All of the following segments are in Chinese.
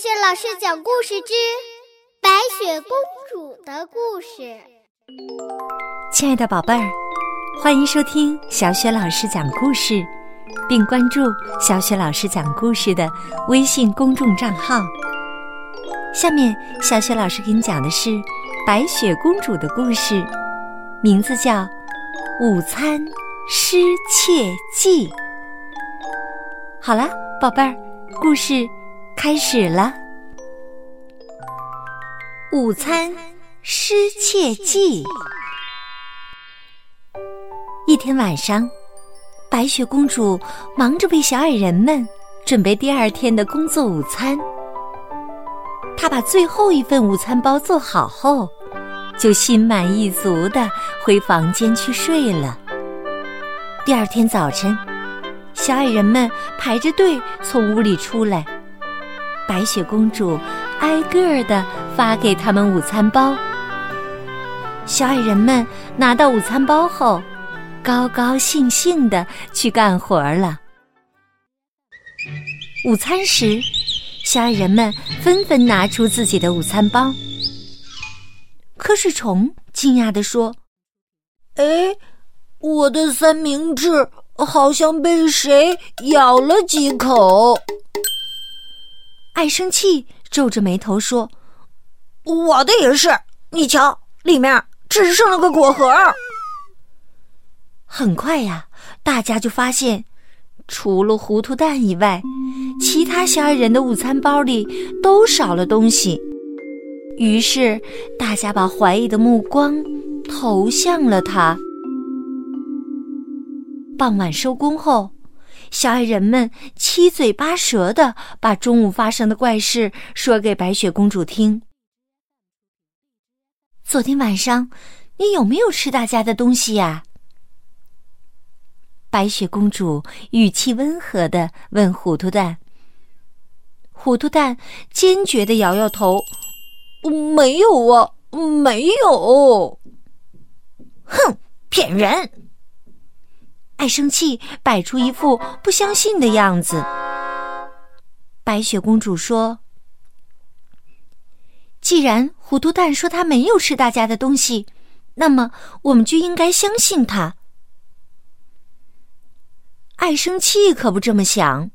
雪老师讲故事之白雪公主的故事。亲爱的宝贝儿，欢迎收听小雪老师讲故事，并关注小雪老师讲故事的微信公众账号。下面，小雪老师给你讲的是白雪公主的故事，名字叫《午餐失窃记》。好了，宝贝儿，故事。开始了，午餐失窃记。一天晚上，白雪公主忙着为小矮人们准备第二天的工作午餐。她把最后一份午餐包做好后，就心满意足的回房间去睡了。第二天早晨，小矮人们排着队从屋里出来。白雪公主挨个儿的发给他们午餐包。小矮人们拿到午餐包后，高高兴兴的去干活了。午餐时，小矮人们纷纷拿出自己的午餐包。瞌睡虫惊讶的说：“哎，我的三明治好像被谁咬了几口。”爱生气，皱着眉头说：“我的也是，你瞧，里面只剩了个果核。”很快呀，大家就发现，除了糊涂蛋以外，其他小矮人的午餐包里都少了东西。于是，大家把怀疑的目光投向了他。傍晚收工后。小矮人们七嘴八舌的把中午发生的怪事说给白雪公主听。昨天晚上，你有没有吃大家的东西呀？白雪公主语气温和的问糊涂蛋。糊涂蛋坚决的摇摇头：“没有啊，没有。”哼，骗人！爱生气，摆出一副不相信的样子。白雪公主说：“既然糊涂蛋说他没有吃大家的东西，那么我们就应该相信他。”爱生气可不这么想。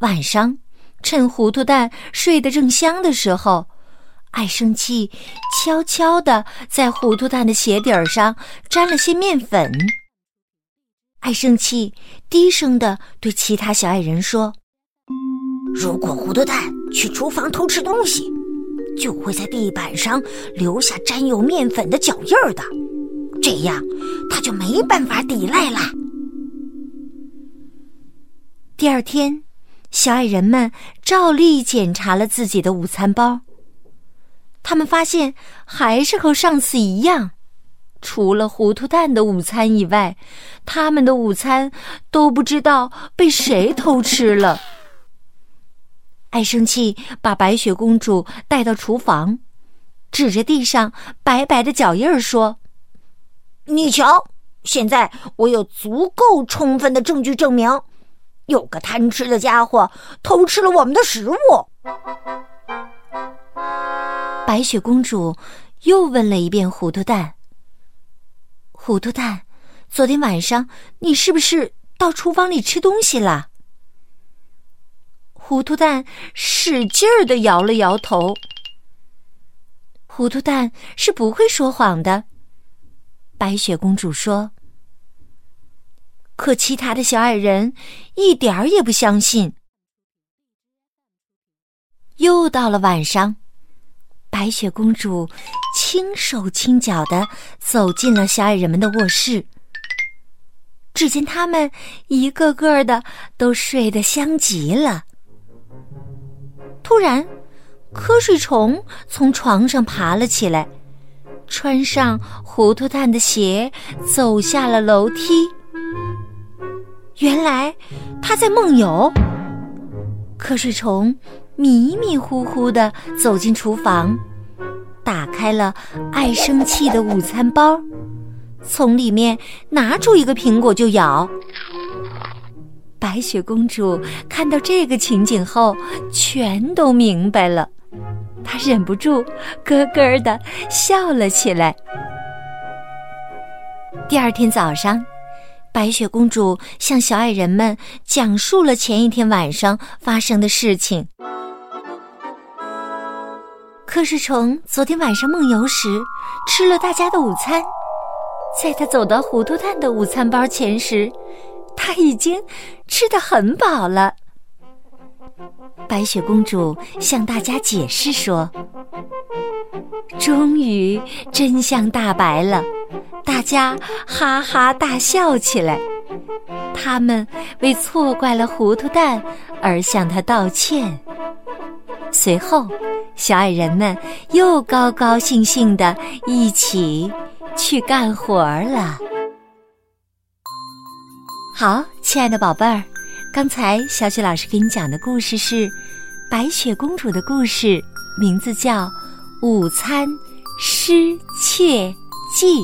晚上，趁糊涂蛋睡得正香的时候，爱生气悄悄的在糊涂蛋的鞋底儿上沾了些面粉。爱生气，低声的对其他小矮人说：“如果糊涂蛋去厨房偷吃东西，就会在地板上留下沾有面粉的脚印儿的，这样他就没办法抵赖啦。”第二天，小矮人们照例检查了自己的午餐包，他们发现还是和上次一样。除了糊涂蛋的午餐以外，他们的午餐都不知道被谁偷吃了。爱生气把白雪公主带到厨房，指着地上白白的脚印儿说：“你瞧，现在我有足够充分的证据证明，有个贪吃的家伙偷吃了我们的食物。”白雪公主又问了一遍糊涂蛋。糊涂蛋，昨天晚上你是不是到厨房里吃东西了？糊涂蛋使劲儿的摇了摇头。糊涂蛋是不会说谎的，白雪公主说。可其他的小矮人一点儿也不相信。又到了晚上。白雪公主轻手轻脚的走进了小矮人们的卧室，只见他们一个个的都睡得香极了。突然，瞌睡虫从床上爬了起来，穿上糊涂蛋的鞋，走下了楼梯。原来他在梦游。瞌睡虫。迷迷糊糊的走进厨房，打开了爱生气的午餐包，从里面拿出一个苹果就咬。白雪公主看到这个情景后，全都明白了，她忍不住咯咯的笑了起来。第二天早上，白雪公主向小矮人们讲述了前一天晚上发生的事情。柯世虫昨天晚上梦游时吃了大家的午餐，在他走到糊涂蛋的午餐包前时。他已经吃得很饱了。白雪公主向大家解释说：“终于真相大白了，大家哈哈大笑起来。他们为错怪了糊涂蛋而向他道歉。随后，小矮人们又高高兴兴的一起去干活了。”好，亲爱的宝贝儿，刚才小雪老师给你讲的故事是《白雪公主的故事》，名字叫《午餐失窃记》。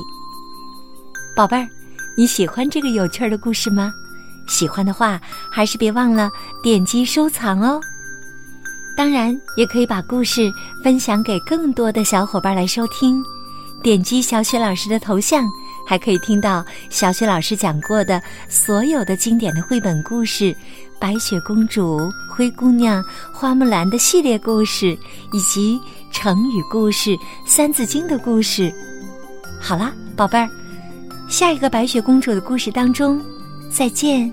宝贝儿，你喜欢这个有趣的故事吗？喜欢的话，还是别忘了点击收藏哦。当然，也可以把故事分享给更多的小伙伴来收听。点击小雪老师的头像。还可以听到小雪老师讲过的所有的经典的绘本故事，《白雪公主》《灰姑娘》《花木兰》的系列故事，以及成语故事、三字经的故事。好啦，宝贝儿，下一个白雪公主的故事当中，再见。